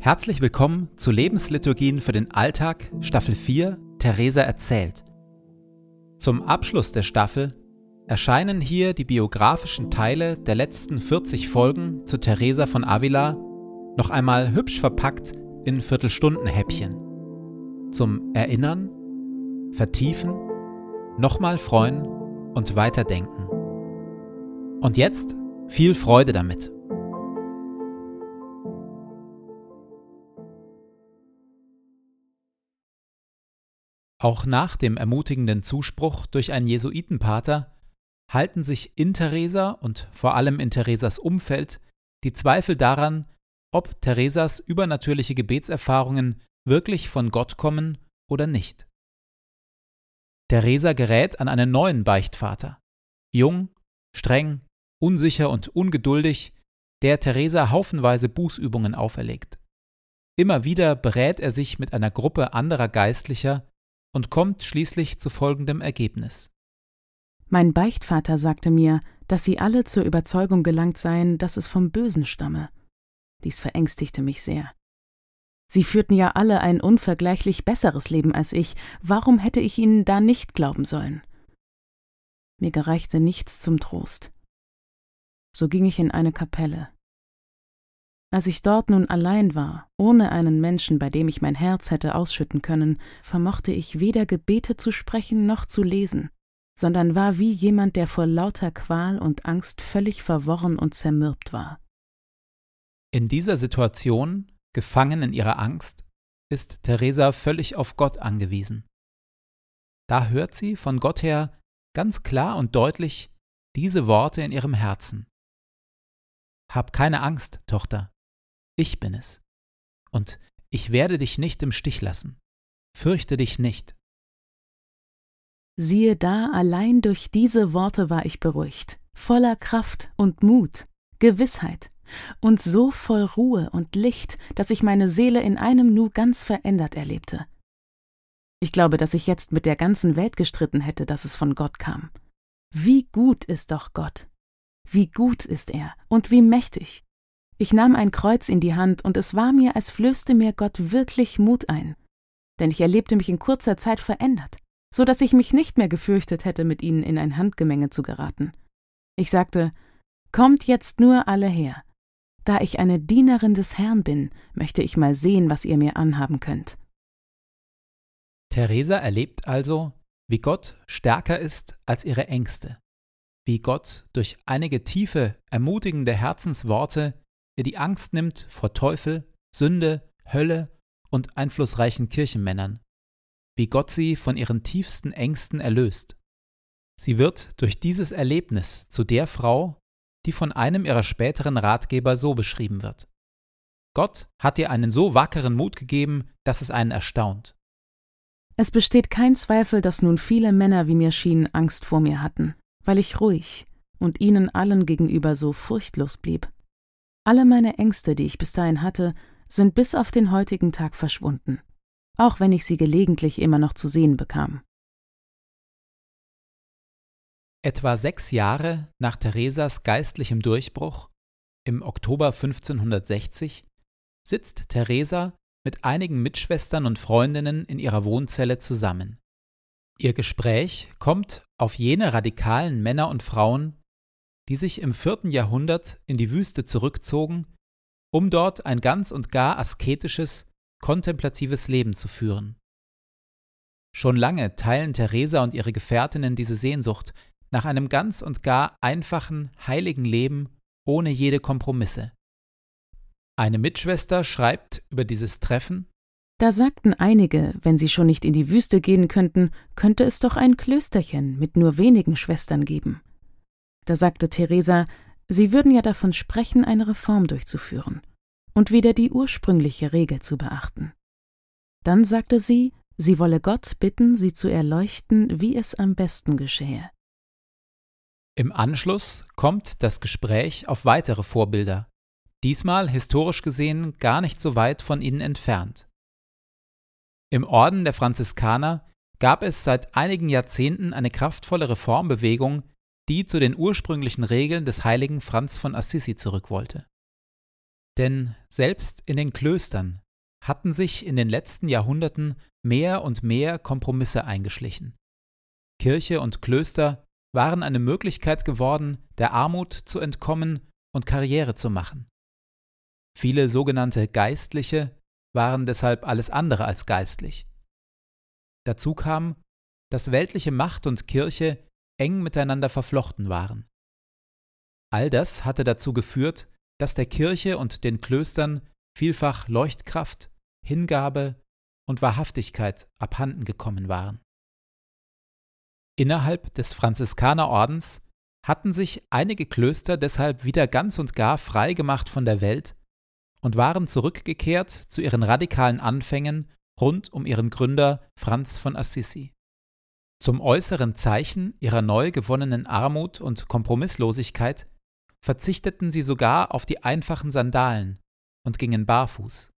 Herzlich willkommen zu Lebensliturgien für den Alltag, Staffel 4, Theresa erzählt. Zum Abschluss der Staffel erscheinen hier die biografischen Teile der letzten 40 Folgen zu Theresa von Avila noch einmal hübsch verpackt in Viertelstundenhäppchen. Zum Erinnern, Vertiefen, nochmal freuen und weiterdenken. Und jetzt viel Freude damit. Auch nach dem ermutigenden Zuspruch durch einen Jesuitenpater halten sich in Theresa und vor allem in Theresas Umfeld die Zweifel daran, ob Theresas übernatürliche Gebetserfahrungen wirklich von Gott kommen oder nicht. Theresa gerät an einen neuen Beichtvater. Jung, streng, unsicher und ungeduldig, der Theresa haufenweise Bußübungen auferlegt. Immer wieder berät er sich mit einer Gruppe anderer Geistlicher und kommt schließlich zu folgendem Ergebnis. Mein Beichtvater sagte mir, dass sie alle zur Überzeugung gelangt seien, dass es vom Bösen stamme. Dies verängstigte mich sehr. Sie führten ja alle ein unvergleichlich besseres Leben als ich, warum hätte ich ihnen da nicht glauben sollen? Mir gereichte nichts zum Trost. So ging ich in eine Kapelle. Als ich dort nun allein war, ohne einen Menschen, bei dem ich mein Herz hätte ausschütten können, vermochte ich weder Gebete zu sprechen noch zu lesen, sondern war wie jemand, der vor lauter Qual und Angst völlig verworren und zermürbt war. In dieser Situation, gefangen in ihrer Angst, ist Theresa völlig auf Gott angewiesen. Da hört sie von Gott her ganz klar und deutlich diese Worte in ihrem Herzen. Hab keine Angst, Tochter, ich bin es. Und ich werde dich nicht im Stich lassen. Fürchte dich nicht. Siehe da, allein durch diese Worte war ich beruhigt, voller Kraft und Mut, Gewissheit und so voll Ruhe und Licht, dass ich meine Seele in einem Nu ganz verändert erlebte. Ich glaube, dass ich jetzt mit der ganzen Welt gestritten hätte, dass es von Gott kam. Wie gut ist doch Gott! Wie gut ist er und wie mächtig! Ich nahm ein Kreuz in die Hand, und es war mir, als flößte mir Gott wirklich Mut ein. Denn ich erlebte mich in kurzer Zeit verändert, so dass ich mich nicht mehr gefürchtet hätte, mit ihnen in ein Handgemenge zu geraten. Ich sagte, Kommt jetzt nur alle her. Da ich eine Dienerin des Herrn bin, möchte ich mal sehen, was ihr mir anhaben könnt. Theresa erlebt also, wie Gott stärker ist als ihre Ängste, wie Gott durch einige tiefe, ermutigende Herzensworte ihr die Angst nimmt vor Teufel, Sünde, Hölle und einflussreichen Kirchenmännern, wie Gott sie von ihren tiefsten Ängsten erlöst. Sie wird durch dieses Erlebnis zu der Frau, die von einem ihrer späteren Ratgeber so beschrieben wird. Gott hat ihr einen so wackeren Mut gegeben, dass es einen erstaunt. Es besteht kein Zweifel, dass nun viele Männer wie mir schienen Angst vor mir hatten, weil ich ruhig und ihnen allen gegenüber so furchtlos blieb. Alle meine Ängste, die ich bis dahin hatte, sind bis auf den heutigen Tag verschwunden, auch wenn ich sie gelegentlich immer noch zu sehen bekam. Etwa sechs Jahre nach Theresas geistlichem Durchbruch, im Oktober 1560, sitzt Theresa mit einigen Mitschwestern und Freundinnen in ihrer Wohnzelle zusammen. Ihr Gespräch kommt auf jene radikalen Männer und Frauen, die sich im vierten Jahrhundert in die Wüste zurückzogen, um dort ein ganz und gar asketisches, kontemplatives Leben zu führen. Schon lange teilen Theresa und ihre Gefährtinnen diese Sehnsucht nach einem ganz und gar einfachen, heiligen Leben ohne jede Kompromisse. Eine Mitschwester schreibt über dieses Treffen Da sagten einige, wenn sie schon nicht in die Wüste gehen könnten, könnte es doch ein Klösterchen mit nur wenigen Schwestern geben. Da sagte Theresa, sie würden ja davon sprechen, eine Reform durchzuführen und wieder die ursprüngliche Regel zu beachten. Dann sagte sie, sie wolle Gott bitten, sie zu erleuchten, wie es am besten geschehe. Im Anschluss kommt das Gespräch auf weitere Vorbilder, diesmal historisch gesehen gar nicht so weit von ihnen entfernt. Im Orden der Franziskaner gab es seit einigen Jahrzehnten eine kraftvolle Reformbewegung, die zu den ursprünglichen Regeln des heiligen Franz von Assisi zurück wollte. Denn selbst in den Klöstern hatten sich in den letzten Jahrhunderten mehr und mehr Kompromisse eingeschlichen. Kirche und Klöster waren eine Möglichkeit geworden, der Armut zu entkommen und Karriere zu machen. Viele sogenannte Geistliche waren deshalb alles andere als geistlich. Dazu kam, dass weltliche Macht und Kirche eng miteinander verflochten waren. All das hatte dazu geführt, dass der Kirche und den Klöstern vielfach Leuchtkraft, Hingabe und Wahrhaftigkeit abhanden gekommen waren. Innerhalb des Franziskanerordens hatten sich einige Klöster deshalb wieder ganz und gar frei gemacht von der Welt und waren zurückgekehrt zu ihren radikalen Anfängen rund um ihren Gründer Franz von Assisi. Zum äußeren Zeichen ihrer neu gewonnenen Armut und Kompromisslosigkeit verzichteten sie sogar auf die einfachen Sandalen und gingen barfuß.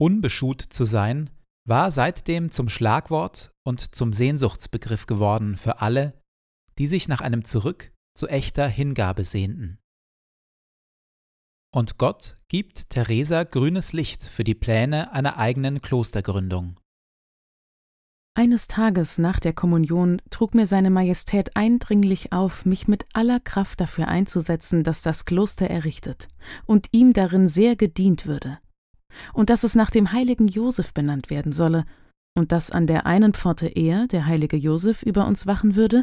Unbeschuht zu sein war seitdem zum Schlagwort und zum Sehnsuchtsbegriff geworden für alle, die sich nach einem Zurück zu echter Hingabe sehnten. Und Gott gibt Theresa grünes Licht für die Pläne einer eigenen Klostergründung. Eines Tages nach der Kommunion trug mir seine Majestät eindringlich auf, mich mit aller Kraft dafür einzusetzen, dass das Kloster errichtet und ihm darin sehr gedient würde, und dass es nach dem heiligen Josef benannt werden solle, und dass an der einen Pforte er, der heilige Josef, über uns wachen würde,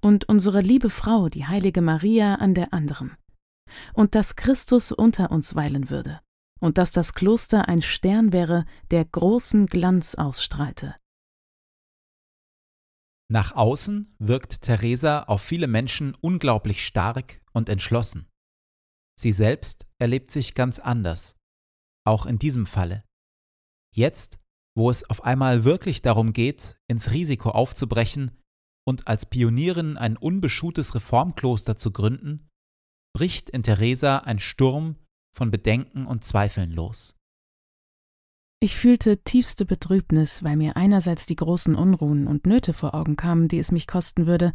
und unsere liebe Frau, die heilige Maria, an der anderen, und dass Christus unter uns weilen würde, und dass das Kloster ein Stern wäre, der großen Glanz ausstrahlte nach außen wirkt Theresa auf viele Menschen unglaublich stark und entschlossen. Sie selbst erlebt sich ganz anders, auch in diesem Falle. Jetzt, wo es auf einmal wirklich darum geht, ins Risiko aufzubrechen und als Pionierin ein unbeschuhtes Reformkloster zu gründen, bricht in Theresa ein Sturm von Bedenken und Zweifeln los. Ich fühlte tiefste Betrübnis, weil mir einerseits die großen Unruhen und Nöte vor Augen kamen, die es mich kosten würde,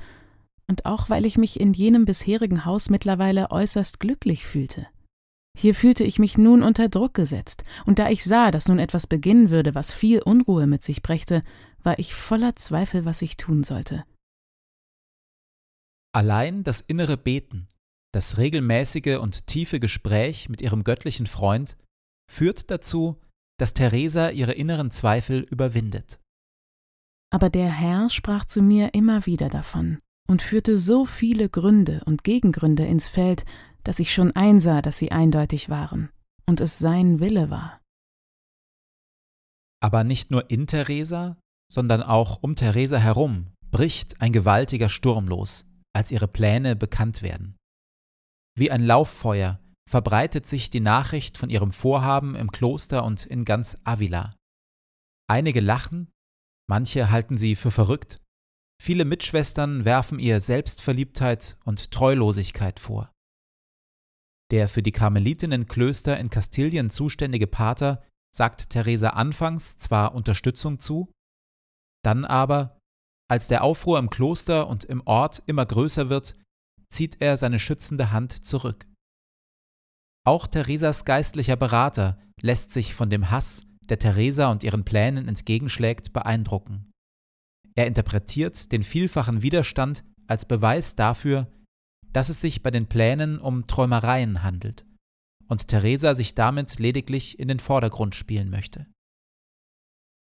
und auch weil ich mich in jenem bisherigen Haus mittlerweile äußerst glücklich fühlte. Hier fühlte ich mich nun unter Druck gesetzt, und da ich sah, dass nun etwas beginnen würde, was viel Unruhe mit sich brächte, war ich voller Zweifel, was ich tun sollte. Allein das innere Beten, das regelmäßige und tiefe Gespräch mit ihrem göttlichen Freund führt dazu, dass Theresa ihre inneren Zweifel überwindet. Aber der Herr sprach zu mir immer wieder davon und führte so viele Gründe und Gegengründe ins Feld, dass ich schon einsah, dass sie eindeutig waren und es sein Wille war. Aber nicht nur in Theresa, sondern auch um Theresa herum bricht ein gewaltiger Sturm los, als ihre Pläne bekannt werden. Wie ein Lauffeuer verbreitet sich die Nachricht von ihrem Vorhaben im Kloster und in ganz Avila. Einige lachen, manche halten sie für verrückt, viele Mitschwestern werfen ihr Selbstverliebtheit und Treulosigkeit vor. Der für die Karmelitinnenklöster in Kastilien zuständige Pater sagt Theresa anfangs zwar Unterstützung zu, dann aber, als der Aufruhr im Kloster und im Ort immer größer wird, zieht er seine schützende Hand zurück. Auch Theresas geistlicher Berater lässt sich von dem Hass, der Theresa und ihren Plänen entgegenschlägt, beeindrucken. Er interpretiert den vielfachen Widerstand als Beweis dafür, dass es sich bei den Plänen um Träumereien handelt und Theresa sich damit lediglich in den Vordergrund spielen möchte.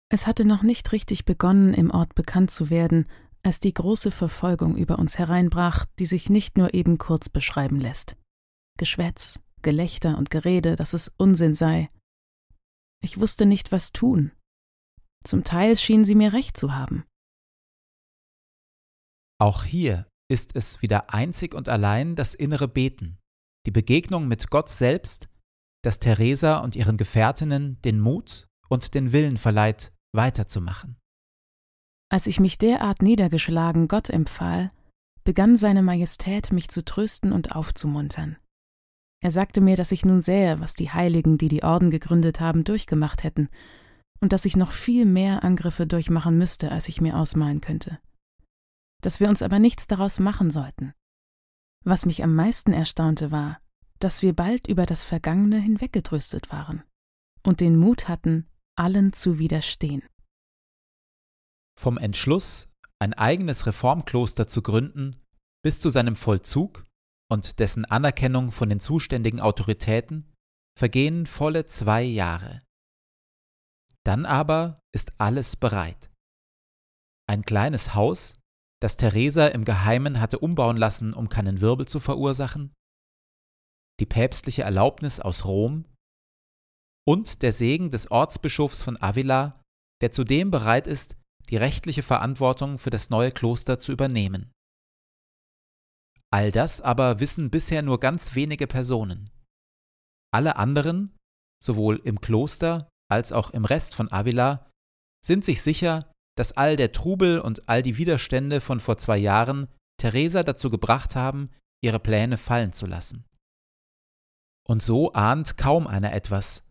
Es hatte noch nicht richtig begonnen, im Ort bekannt zu werden, als die große Verfolgung über uns hereinbrach, die sich nicht nur eben kurz beschreiben lässt. Geschwätz, Gelächter und Gerede, dass es Unsinn sei. Ich wusste nicht, was tun. Zum Teil schien sie mir recht zu haben. Auch hier ist es wieder einzig und allein das innere Beten, die Begegnung mit Gott selbst, das Theresa und ihren Gefährtinnen den Mut und den Willen verleiht, weiterzumachen. Als ich mich derart niedergeschlagen Gott empfahl, begann seine Majestät mich zu trösten und aufzumuntern. Er sagte mir, dass ich nun sähe, was die Heiligen, die die Orden gegründet haben, durchgemacht hätten, und dass ich noch viel mehr Angriffe durchmachen müsste, als ich mir ausmalen könnte. Dass wir uns aber nichts daraus machen sollten. Was mich am meisten erstaunte war, dass wir bald über das Vergangene hinweggetröstet waren und den Mut hatten, allen zu widerstehen. Vom Entschluss, ein eigenes Reformkloster zu gründen, bis zu seinem Vollzug und dessen Anerkennung von den zuständigen Autoritäten vergehen volle zwei Jahre. Dann aber ist alles bereit. Ein kleines Haus, das Theresa im Geheimen hatte umbauen lassen, um keinen Wirbel zu verursachen, die päpstliche Erlaubnis aus Rom und der Segen des Ortsbischofs von Avila, der zudem bereit ist, die rechtliche Verantwortung für das neue Kloster zu übernehmen. All das aber wissen bisher nur ganz wenige Personen. Alle anderen, sowohl im Kloster als auch im Rest von Avila, sind sich sicher, dass all der Trubel und all die Widerstände von vor zwei Jahren Theresa dazu gebracht haben, ihre Pläne fallen zu lassen. Und so ahnt kaum einer etwas,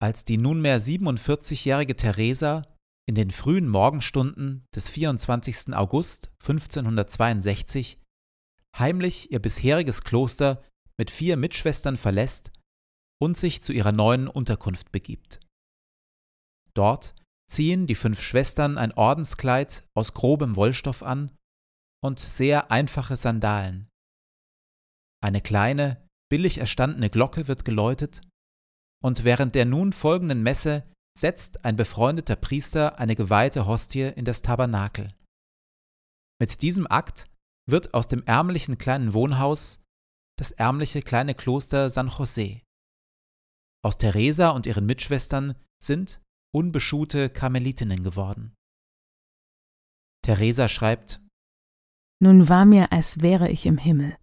als die nunmehr 47-jährige Theresa in den frühen Morgenstunden des 24. August 1562 heimlich ihr bisheriges Kloster mit vier Mitschwestern verlässt und sich zu ihrer neuen Unterkunft begibt. Dort ziehen die fünf Schwestern ein Ordenskleid aus grobem Wollstoff an und sehr einfache Sandalen. Eine kleine, billig erstandene Glocke wird geläutet, und während der nun folgenden Messe setzt ein befreundeter Priester eine geweihte Hostie in das Tabernakel. Mit diesem Akt wird aus dem ärmlichen kleinen Wohnhaus das ärmliche kleine Kloster San José. Aus Teresa und ihren Mitschwestern sind unbeschuhte Karmelitinnen geworden. Teresa schreibt Nun war mir, als wäre ich im Himmel,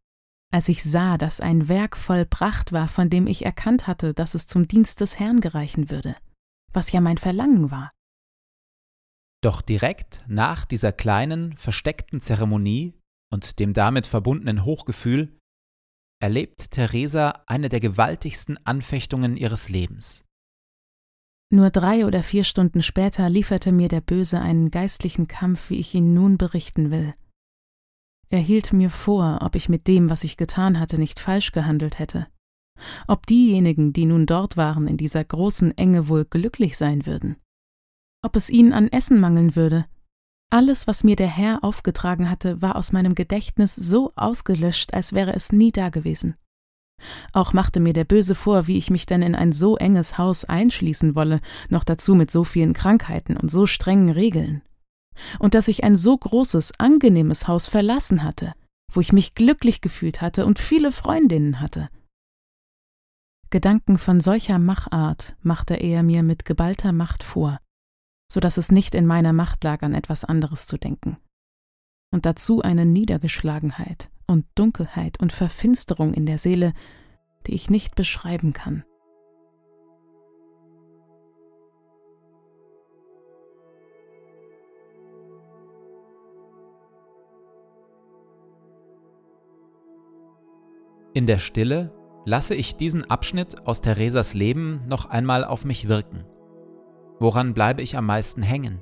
als ich sah, dass ein Werk voll Pracht war, von dem ich erkannt hatte, dass es zum Dienst des Herrn gereichen würde, was ja mein Verlangen war. Doch direkt nach dieser kleinen, versteckten Zeremonie und dem damit verbundenen Hochgefühl erlebt Theresa eine der gewaltigsten Anfechtungen ihres Lebens. Nur drei oder vier Stunden später lieferte mir der Böse einen geistlichen Kampf, wie ich ihn nun berichten will. Er hielt mir vor, ob ich mit dem, was ich getan hatte, nicht falsch gehandelt hätte, ob diejenigen, die nun dort waren, in dieser großen Enge wohl glücklich sein würden, ob es ihnen an Essen mangeln würde. Alles, was mir der Herr aufgetragen hatte, war aus meinem Gedächtnis so ausgelöscht, als wäre es nie dagewesen. Auch machte mir der Böse vor, wie ich mich denn in ein so enges Haus einschließen wolle, noch dazu mit so vielen Krankheiten und so strengen Regeln. Und dass ich ein so großes, angenehmes Haus verlassen hatte, wo ich mich glücklich gefühlt hatte und viele Freundinnen hatte. Gedanken von solcher Machart machte er mir mit geballter Macht vor, so dass es nicht in meiner Macht lag, an etwas anderes zu denken. Und dazu eine Niedergeschlagenheit, und Dunkelheit und Verfinsterung in der Seele, die ich nicht beschreiben kann. In der Stille lasse ich diesen Abschnitt aus Theresas Leben noch einmal auf mich wirken. Woran bleibe ich am meisten hängen?